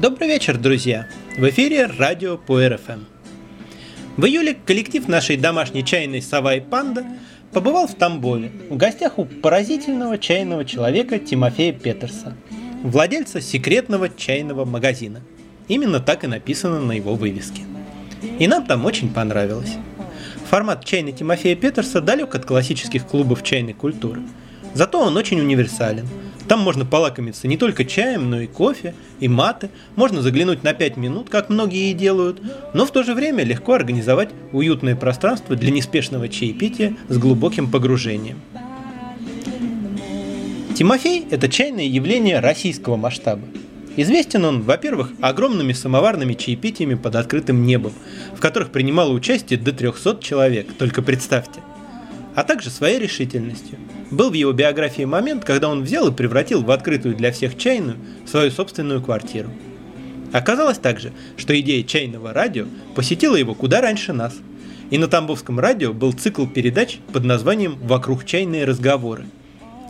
Добрый вечер, друзья! В эфире радио по РФМ. В июле коллектив нашей домашней чайной «Сова и панда» побывал в Тамбове в гостях у поразительного чайного человека Тимофея Петерса, владельца секретного чайного магазина. Именно так и написано на его вывеске. И нам там очень понравилось. Формат чайной Тимофея Петерса далек от классических клубов чайной культуры. Зато он очень универсален – там можно полакомиться не только чаем, но и кофе, и маты. Можно заглянуть на 5 минут, как многие и делают, но в то же время легко организовать уютное пространство для неспешного чаепития с глубоким погружением. Тимофей – это чайное явление российского масштаба. Известен он, во-первых, огромными самоварными чаепитиями под открытым небом, в которых принимало участие до 300 человек, только представьте а также своей решительностью. Был в его биографии момент, когда он взял и превратил в открытую для всех чайную свою собственную квартиру. Оказалось также, что идея чайного радио посетила его куда раньше нас. И на Тамбовском радио был цикл передач под названием «Вокруг чайные разговоры»,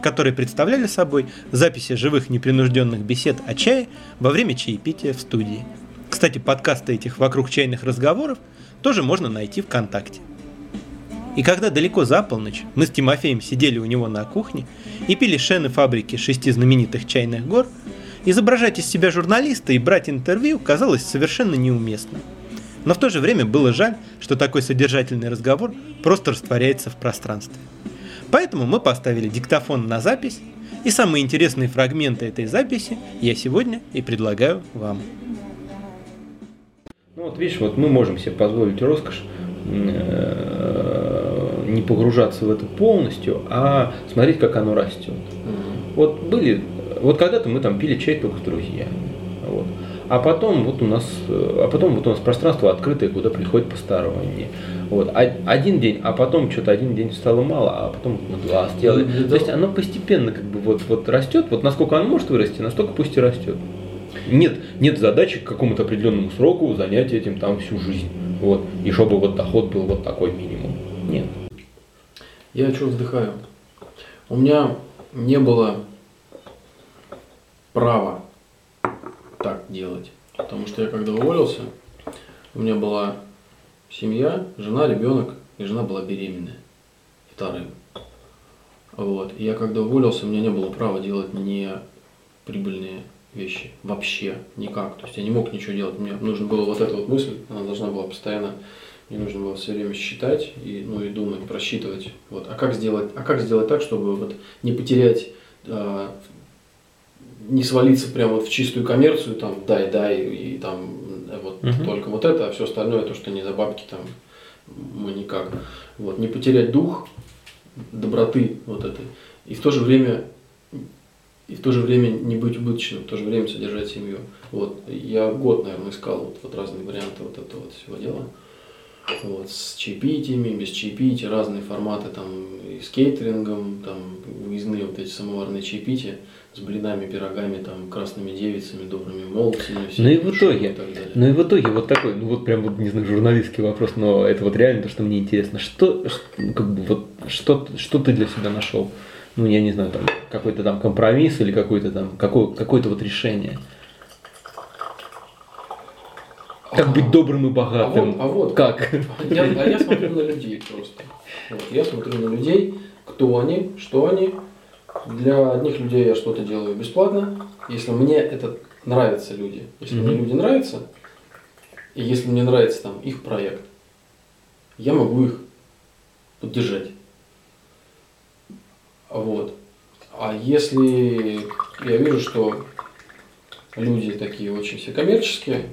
которые представляли собой записи живых непринужденных бесед о чае во время чаепития в студии. Кстати, подкасты этих «Вокруг чайных разговоров» тоже можно найти ВКонтакте. И когда далеко за полночь мы с Тимофеем сидели у него на кухне и пили шены фабрики шести знаменитых чайных гор, изображать из себя журналиста и брать интервью казалось совершенно неуместно. Но в то же время было жаль, что такой содержательный разговор просто растворяется в пространстве. Поэтому мы поставили диктофон на запись, и самые интересные фрагменты этой записи я сегодня и предлагаю вам. Ну вот видишь, вот мы можем себе позволить роскошь э, не погружаться в это полностью, а смотреть, как оно растет. Mm-hmm. Вот были, вот когда-то мы там пили чай только с друзьями. Вот. А потом вот у нас, а потом вот у нас пространство открытое, куда приходят посторонние. Вот. Один день, а потом что-то один день стало мало, а потом мы два сделали. Mm-hmm. То есть оно постепенно как бы вот, вот растет, вот насколько оно может вырасти, настолько пусть и растет. Нет, нет задачи к какому-то определенному сроку занять этим там всю жизнь. Вот. И чтобы вот доход был вот такой минимум. Нет. Я что вздыхаю? У меня не было права так делать. Потому что я когда уволился, у меня была семья, жена, ребенок, и жена была беременная. Вторым. Вот. И я когда уволился, у меня не было права делать не прибыльные вещи. Вообще никак. То есть я не мог ничего делать. Мне нужно было вот эта вот мысль, она должна была постоянно мне нужно было все время считать и, ну, и думать, просчитывать. Вот. А, как сделать, а как сделать так, чтобы вот не потерять, э, не свалиться прямо вот в чистую коммерцию, там, дай, дай, и там вот угу. только вот это, а все остальное, то, что не за бабки, там, мы никак. Вот. Не потерять дух доброты вот этой. И в то же время и в то же время не быть убыточным, в то же время содержать семью. Вот. Я год, наверное, искал вот, вот разные варианты вот этого вот всего дела вот, с чаепитиями, без чаепития, разные форматы там и с кейтерингом, там выездные вот эти самоварные чаепития с блинами, пирогами, там, красными девицами, добрыми молодцами. Ну и в итоге, ну и в итоге вот такой, ну вот прям вот, не знаю, журналистский вопрос, но это вот реально то, что мне интересно. Что, как бы, вот, что, что ты для себя нашел? Ну, я не знаю, там, какой-то там компромисс или какой-то там, какой, какое-то вот решение. Как быть добрым и богатым? А вот, а вот как? Я, а я смотрю на людей просто. Вот, я смотрю на людей, кто они, что они. Для одних людей я что-то делаю бесплатно, если мне это нравятся люди. Если mm-hmm. мне люди нравятся, и если мне нравится там их проект, я могу их поддержать. Вот. А если я вижу, что люди такие очень все коммерческие,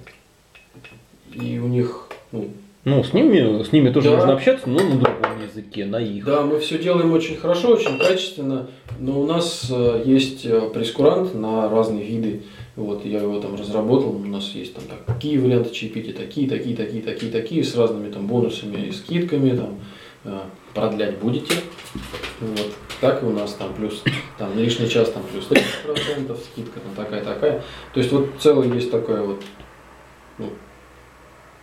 и у них, ну, ну, с ними, с ними тоже да. можно общаться, но на другом языке, на их. Да, мы все делаем очень хорошо, очень качественно, но у нас э, есть э, прескурант на разные виды. Вот, я его там разработал, у нас есть там так, такие варианты чаепития, такие, такие, такие, такие, такие, с разными там бонусами и скидками, там, э, продлять будете. Вот. Так и у нас там плюс, там лишний час там плюс 30%, скидка там такая-такая. То есть вот целый есть такая вот ну,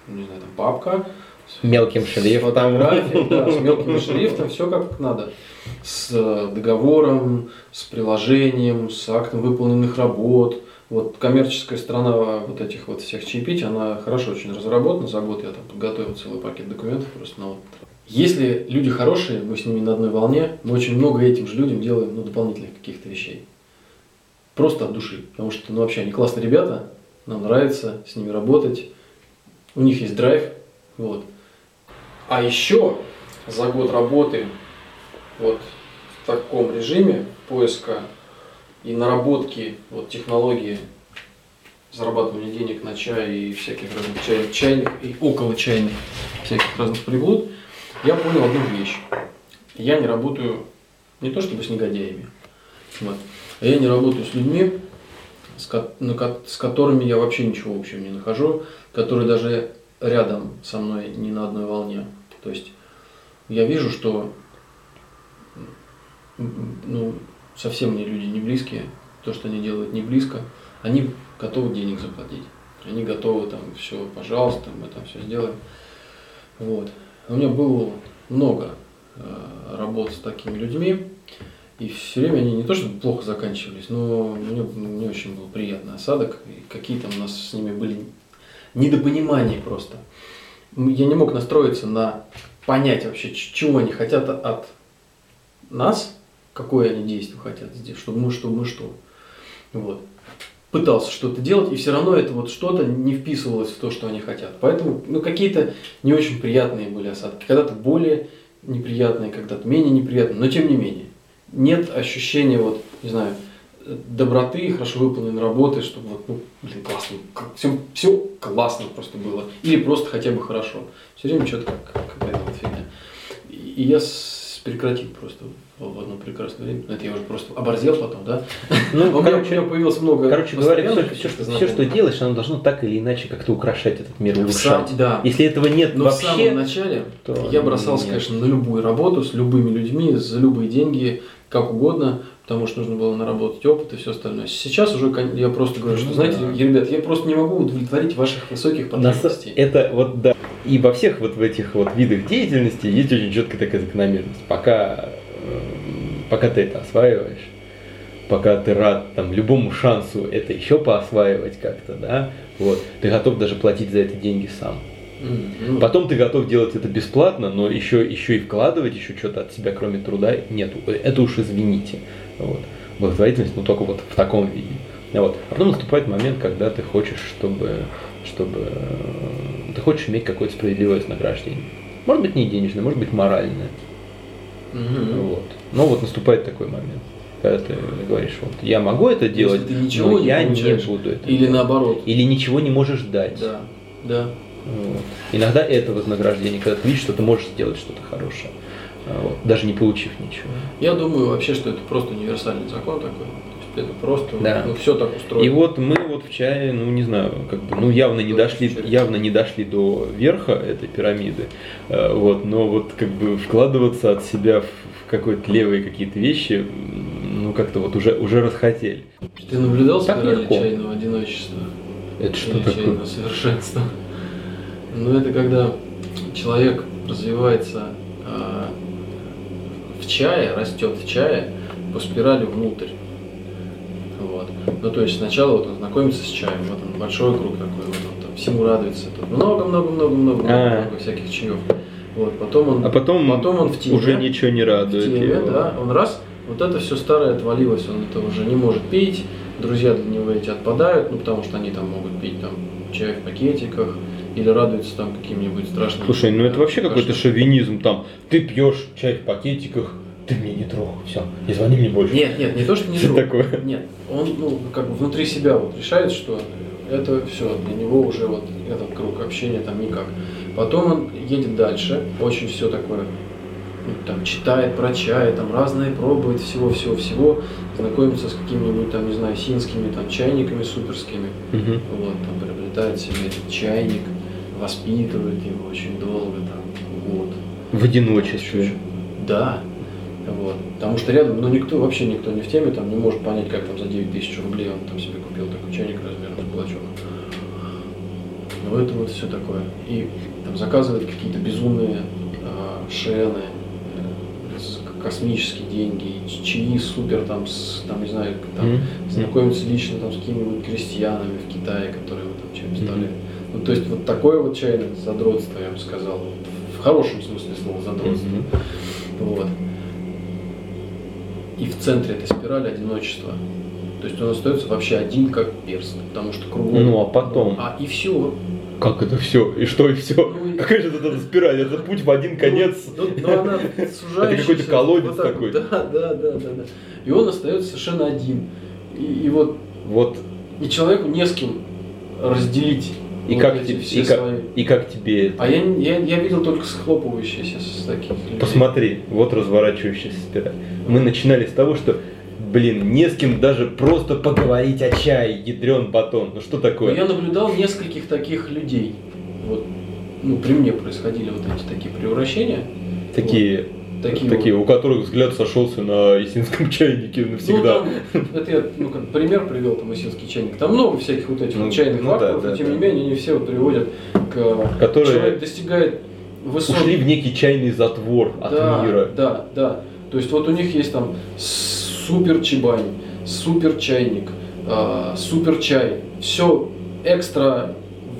не знаю, там папка. С мелким шрифтом. С фотографией, да, с мелким шрифтом, все как надо. С договором, с приложением, с актом выполненных работ. Вот коммерческая сторона вот этих вот всех чаепитий, она хорошо очень разработана. За год я там подготовил целый пакет документов просто на вот. Если люди хорошие, мы с ними на одной волне, мы очень много этим же людям делаем ну, дополнительных каких-то вещей. Просто от души. Потому что ну, вообще они классные ребята, нам нравится с ними работать, у них есть драйв. Вот. А еще за год работы вот в таком режиме поиска и наработки вот, технологии зарабатывания денег на чай и всяких разных чай, чайных и около чайных всяких разных приблуд, я понял одну вещь. Я не работаю не то чтобы с негодяями, вот, а я не работаю с людьми, с, ко- на ко- с которыми я вообще ничего общего не нахожу, которые даже рядом со мной не на одной волне. То есть я вижу, что ну, совсем мне люди не близкие, то, что они делают не близко, они готовы денег заплатить. Они готовы там все, пожалуйста, мы там все сделаем. Вот. У меня было много э, работ с такими людьми, и все время они не то чтобы плохо заканчивались, но мне не очень был приятный осадок, и какие-то у нас с ними были недопонимания просто. Я не мог настроиться на понять вообще, чего они хотят от нас, какое они действие хотят сделать, чтобы мы, чтобы мы что. Вот. Пытался что-то делать, и все равно это вот что-то не вписывалось в то, что они хотят. Поэтому ну, какие-то не очень приятные были осадки. Когда-то более неприятные, когда-то менее неприятные, но тем не менее. Нет ощущения, вот, не знаю, доброты, хорошо выполненной работы, чтобы вот, ну, блин, классно, все, все классно просто было. Или просто хотя бы хорошо. Все время что-то как, какая-то вот фигня. И, я с- прекратил просто в, одно прекрасное время. Это я уже просто оборзел потом, да? Ну, у, меня, у короче, меня появилось много Короче говоря, все, все, каких-то все, что делаешь, оно должно так или иначе как-то украшать этот мир, сам- улучшать. да. Если этого нет Но в самом вообще, начале то я бросался, нет. конечно, на любую работу с любыми людьми, за любые деньги, как угодно, потому что нужно было наработать опыт и все остальное. Сейчас уже я просто говорю, что, Ну знаете, ребят, я просто не могу удовлетворить ваших высоких потребностей. Это вот да. И во всех вот в этих вот видах деятельности есть очень четкая такая закономерность. Пока, эм, пока ты это осваиваешь, пока ты рад там любому шансу это еще поосваивать как-то, да, вот, ты готов даже платить за это деньги сам. Ну, Потом ты готов делать это бесплатно, но еще, еще и вкладывать еще что-то от себя, кроме труда, нету. Это уж извините. Вот. Благотворительность, ну только вот в таком виде. Вот. А потом наступает момент, когда ты хочешь, чтобы, чтобы э, ты хочешь иметь какое-то справедливое вознаграждение. Может быть не денежное, может быть моральное. мгм. Вот. Но вот наступает такой момент, когда ты говоришь, вот я могу это делать, но я не буду это Или делать. наоборот. Или ничего не можешь дать. Да, да. Вот. Иногда это вознаграждение, когда ты видишь, что ты можешь сделать что-то хорошее, а, вот, даже не получив ничего. Я думаю вообще, что это просто универсальный закон такой. То есть это просто, Да. ну, все так устроено. И вот мы вот в чае, ну не знаю, как бы, ну явно не дошли, явно не дошли до верха этой пирамиды, э, вот, но вот как бы вкладываться от себя в, какие-то левые какие-то вещи, ну как-то вот уже уже расхотели. Ты наблюдал спираль чайного одиночества? Это что такое? чайного совершенства? Ну, это когда человек развивается а, в чае, растет в чае по спирали внутрь. Вот. Ну, то есть сначала вот он знакомится с чаем, вот он большой круг такой, вот он там всему радуется. Тут много-много-много-много А. много всяких чаев. Вот, потом он, А потом, потом он в теме. уже ничего не в радует теме, его. да, он раз, вот это все старое отвалилось, он это уже не может пить, друзья для него эти отпадают, ну потому что они там могут пить там чай в пакетиках или радуются там каким-нибудь страшным. Слушай, ну это вообще какой-то шовинизм там. Ты пьешь чай в пакетиках, ты мне не трогай, все, не звони мне больше. Нет, нет, не то, что не трогай. такое? Нет, он ну, как бы внутри себя вот решает, что это все, для него уже вот этот круг общения там никак. Потом он едет дальше, очень все такое, ну, там читает про чай, там разные пробует всего-всего-всего, знакомится с какими-нибудь там, не знаю, синскими там чайниками суперскими, Мгм. вот, там приобретает себе этот чайник, воспитывает его очень долго, там, год. В одиночестве. Да. Вот. Потому что рядом, ну никто, вообще никто не в теме, там не может понять, как там за 9 тысяч рублей он там себе купил такой чайник размером с кулачок. Ну это вот все такое. И там заказывает какие-то безумные а, шены, э, космические деньги, чаи супер там, с, там не знаю, там, Мгм. знакомиться лично там с какими-нибудь крестьянами в Китае, которые вот там чай поставляют. Ну, то есть вот такое вот чайное задротство, я бы сказал, в хорошем смысле слова задротство. Мгм. Вот. И в центре этой спирали одиночество. То есть он остается вообще один как перст, потому что кругом. Ну, а потом? А и все. Как это все? И что и все? Ну, и- Какая же это спираль? Это путь в один конец. Ну, ну, ну, она сужающаяся. какой-то колодец вот так такой. Да, да, да, да, да. И он остается совершенно один. И, и вот Вот и человеку не с кем разделить. И вот как, все и, как, и как тебе это? А я, я, я видел только схлопывающиеся с таких людей. Посмотри, вот разворачивающаяся спираль. Мы начинали с того, что, блин, не с кем даже просто поговорить о чае, ядрен батон. Ну что Но такое? я наблюдал нескольких таких людей. Вот, ну, при мне происходили вот эти такие превращения. Такие, Такие, такие, вот. у которых взгляд сошелся на есинском чайнике навсегда. Ну, там, это я, ну, как пример привел, там, осинский чайник. Там много всяких вот этих Ну, вот чайных ну да, факторов, да, но тем да. не менее, они все вот приводят к... Которые Человек достигает высот... Ушли в некий чайный затвор от да, мира. Да, да. То есть вот у них есть там супер чебань, супер чайник, а, супер чай. Все экстра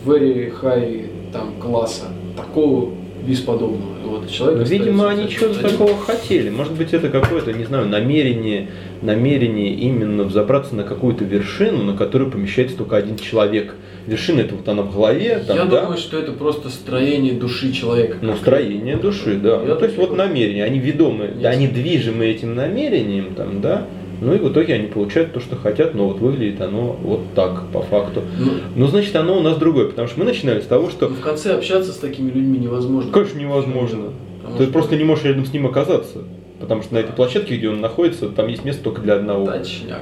very high там класса. Такого бесподобного. И Вот человек Ну, Видимо, они чего-то такого хотели. Может быть, это какое-то, не знаю, намерение, намерение именно взобраться на какую-то вершину, на которую помещается только один человек. Вершина это вот она в голове, там, Я да? думаю, что это просто строение души человека. Ну, строение души, да. Я Ну, то есть вот намерение, они ведомы, Ясно. они движимы этим намерением, там, да. Ну и в итоге они получают то, что хотят, но вот выглядит оно вот так, по факту. Ну, Ну, значит, оно у нас другое, потому что мы начинали с того, что ну, в конце общаться с такими людьми невозможно. Конечно, невозможно. Потому Ты что- просто не можешь рядом с ним оказаться. Потому что на этой площадке, где он находится, там есть место только для одного. Точняк.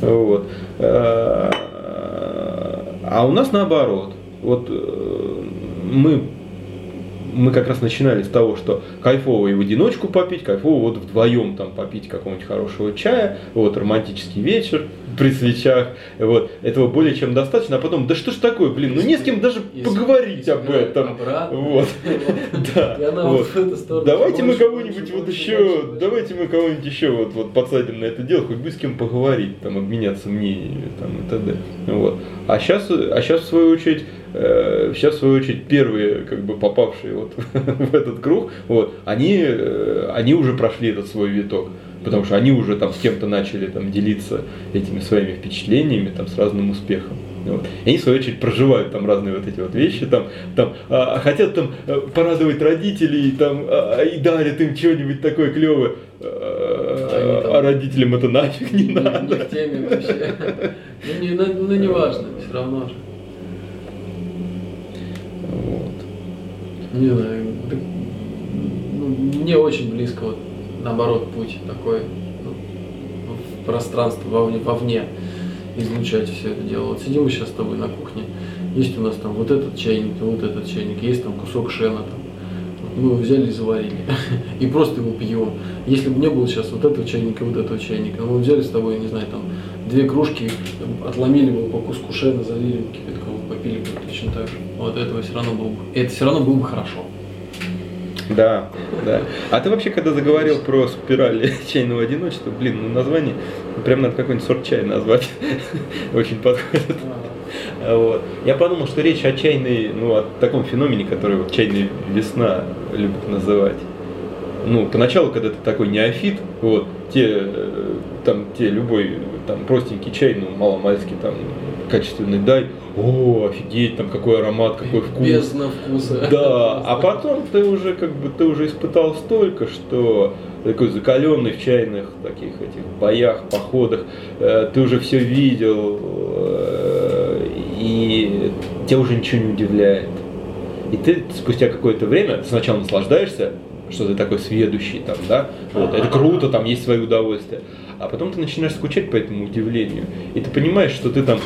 Вот. Э, А у нас наоборот. Вот э, мы, мы как раз начинали с того, что кайфово и в одиночку попить, кайфово вот вдвоем там попить какого-нибудь хорошего чая, вот романтический вечер при свечах, вот этого более чем достаточно, а потом, да что ж такое, блин, ну не с кем даже Если- поговорить если об этом. обратно. Вот. Да. Вот. Давайте мы кого-нибудь вот еще, давайте мы кого-нибудь еще вот, вот подсадим на это дело, хоть бы с кем поговорить, там, обменяться мнениями, там, и т.д. Вот. А сейчас, а сейчас в свою очередь, э, сейчас в свою очередь первые, как бы попавшие вот в этот круг, вот, они, э, они уже прошли этот свой виток. Потому что они уже там с кем-то начали там делиться этими своими впечатлениями там с разным успехом. Вот. И они, в свою очередь, проживают там разные вот эти вот вещи, там, там, а, хотят там э, порадовать родителей, там, а, и дарят им что-нибудь такое клевое, Они там- а родителям это нафиг не Не- Не надо. в теме вообще. Ну, не, ну, ну, не важно, все равно же. Вот. Не знаю, ну, мне очень близко вот наоборот путь такой ну, в пространство вовне, вовне излучать все это дело. Вот сидим мы сейчас с тобой на кухне, есть у нас там вот этот чайник, вот этот чайник, есть там кусок шена там. Мы его взяли и заварили. И просто его пьем. Если бы не было сейчас вот этого чайника и вот этого чайника, мы взяли с тобой, не знаю, там две кружки, отломили бы по куску шена, залили кипятком, так. Вот этого все равно было бы. Это все равно было бы хорошо. Да, да. А ты вообще, когда заговорил про спираль чайного одиночества, блин, ну название, ну, прям надо какой-нибудь сорт чая назвать. Очень подходит. Вот. Я подумал, что речь о чайной, ну, о таком феномене, который вот чайная весна любят называть. Ну, поначалу, когда ты такой неофит, вот, те, э, там, те любой, там, простенький чай, ну, маломальский, там, качественный дай, о, офигеть, там, какой аромат, какой вкус. Без на вкуса. Да, а потом ты уже как бы ты уже испытал столько, что такой закаленный в чайных таких этих боях, походах, э, ты уже все видел, э, и тебя уже ничего не удивляет. И ты спустя какое-то время сначала наслаждаешься, что ты такой сведущий там, да, вот, это круто, там есть свои удовольствия. А потом ты начинаешь скучать по этому удивлению. И ты понимаешь, что ты там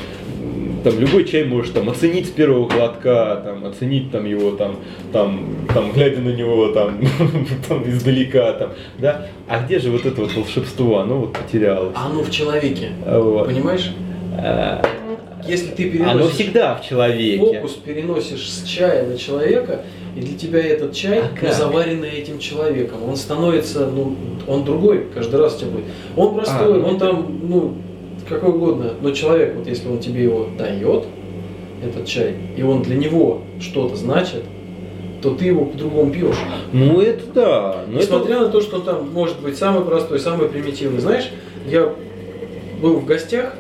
там любой чай можешь там оценить с первого глотка, там оценить там его там там там глядя на него там, там издалека там, да. А где же вот это вот волшебство? Оно вот потерялось. А оно в человеке. Вот. Понимаешь? А, Если ты переносишь Оно всегда в человеке. фокус переносишь с чая на человека, И для тебя этот чай, А как? заваренный этим человеком, он становится, ну, он другой каждый раз у тебя будет. Он простой, А, ну он это- там, ну, какой угодно, но человек, вот если он тебе его дает, этот чай, и он для него что-то значит, то ты его по-другому пьешь. Ну это да. Ну, это... Несмотря на то, что там может быть самый простой, самый примитивный. Знаешь, я был в гостях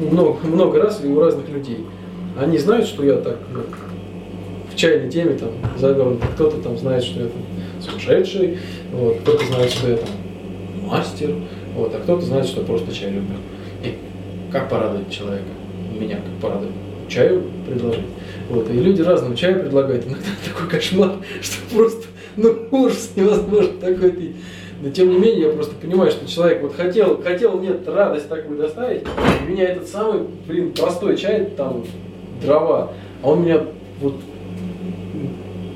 много, много раз и у разных людей. Они знают, что я так ну, в чайной теме там завернут. Кто-то там знает, что я там сумасшедший, вот, кто-то знает, что я там мастер, вот, а кто-то знает, что я просто чай люблю. Как порадовать человека? Меня как порадовать? Чаю предложить. Вот, и люди разного чая предлагают. Иногда такой кошмар, что просто, ну, ужас невозможно такой ты. Но тем не менее, я просто понимаю, что человек вот хотел, хотел мне радость такую доставить, и меня этот самый, блин, простой чай, там, дрова, а он меня вот,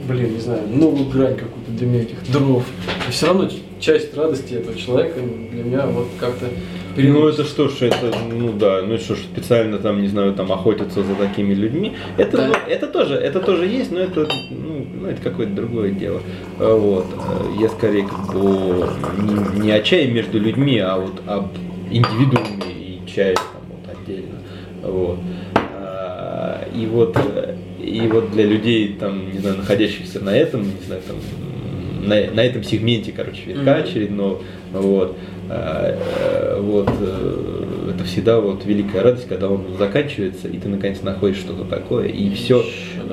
блин, не знаю, новую грань какую-то для меня этих дров. И все равно часть радости этого человека для меня вот как-то Ну это что ж, это, ну да, ну что ж, специально там, не знаю, там охотиться за такими людьми. Это, Да. ну, это тоже, это тоже есть, но это, ну, ну, это какое-то другое дело. А Вот. э, Я скорее как бы не, не о чае между людьми, а вот об индивидууме и чае там вот отдельно. Вот. А, И вот, э, и вот для людей, там, не знаю, находящихся на этом, не знаю, там, на, на этом сегменте, короче, витка Мгм. очередного, вот, а, э, вот, э, это всегда вот великая радость, когда он заканчивается, и ты наконец находишь что-то такое, и все,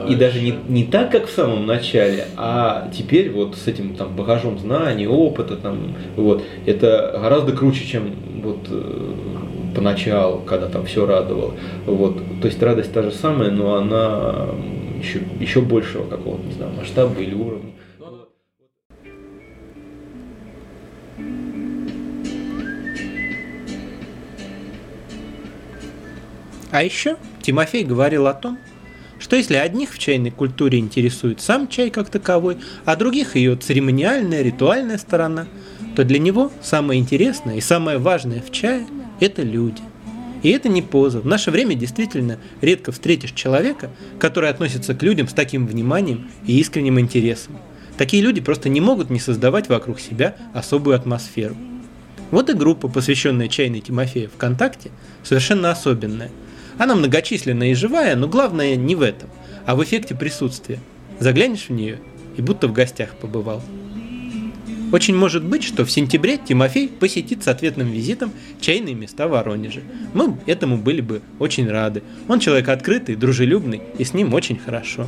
и даже не, не так, как в самом начале, а теперь вот с этим там багажом знаний, опыта, там, вот, это гораздо круче, чем вот э, поначалу, когда там все радовало. Вот, то есть радость та же самая, но она еще, еще большего какого-то, не знаю, масштаба или уровня. А еще Тимофей говорил о том, что если одних в чайной культуре интересует сам чай как таковой, а других ее церемониальная, ритуальная сторона, то для него самое интересное и самое важное в чае – это люди. И это не поза. В наше время действительно редко встретишь человека, который относится к людям с таким вниманием и искренним интересом. Такие люди просто не могут не создавать вокруг себя особую атмосферу. Вот и группа, посвященная чайной Тимофея ВКонтакте, совершенно особенная. Она многочисленная и живая, но главное не в этом, а в эффекте присутствия. Заглянешь в нее и будто в гостях побывал. Очень может быть, что в сентябре Тимофей посетит с ответным визитом чайные места в Воронеже. Мы этому были бы очень рады. Он человек открытый, дружелюбный, и с ним очень хорошо.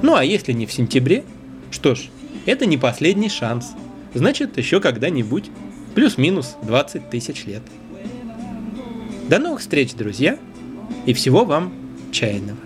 Ну а если не в сентябре, что ж, это не последний шанс. Значит, еще когда-нибудь. Плюс-минус 20 тысяч лет. До новых встреч, друзья, и всего вам чайного.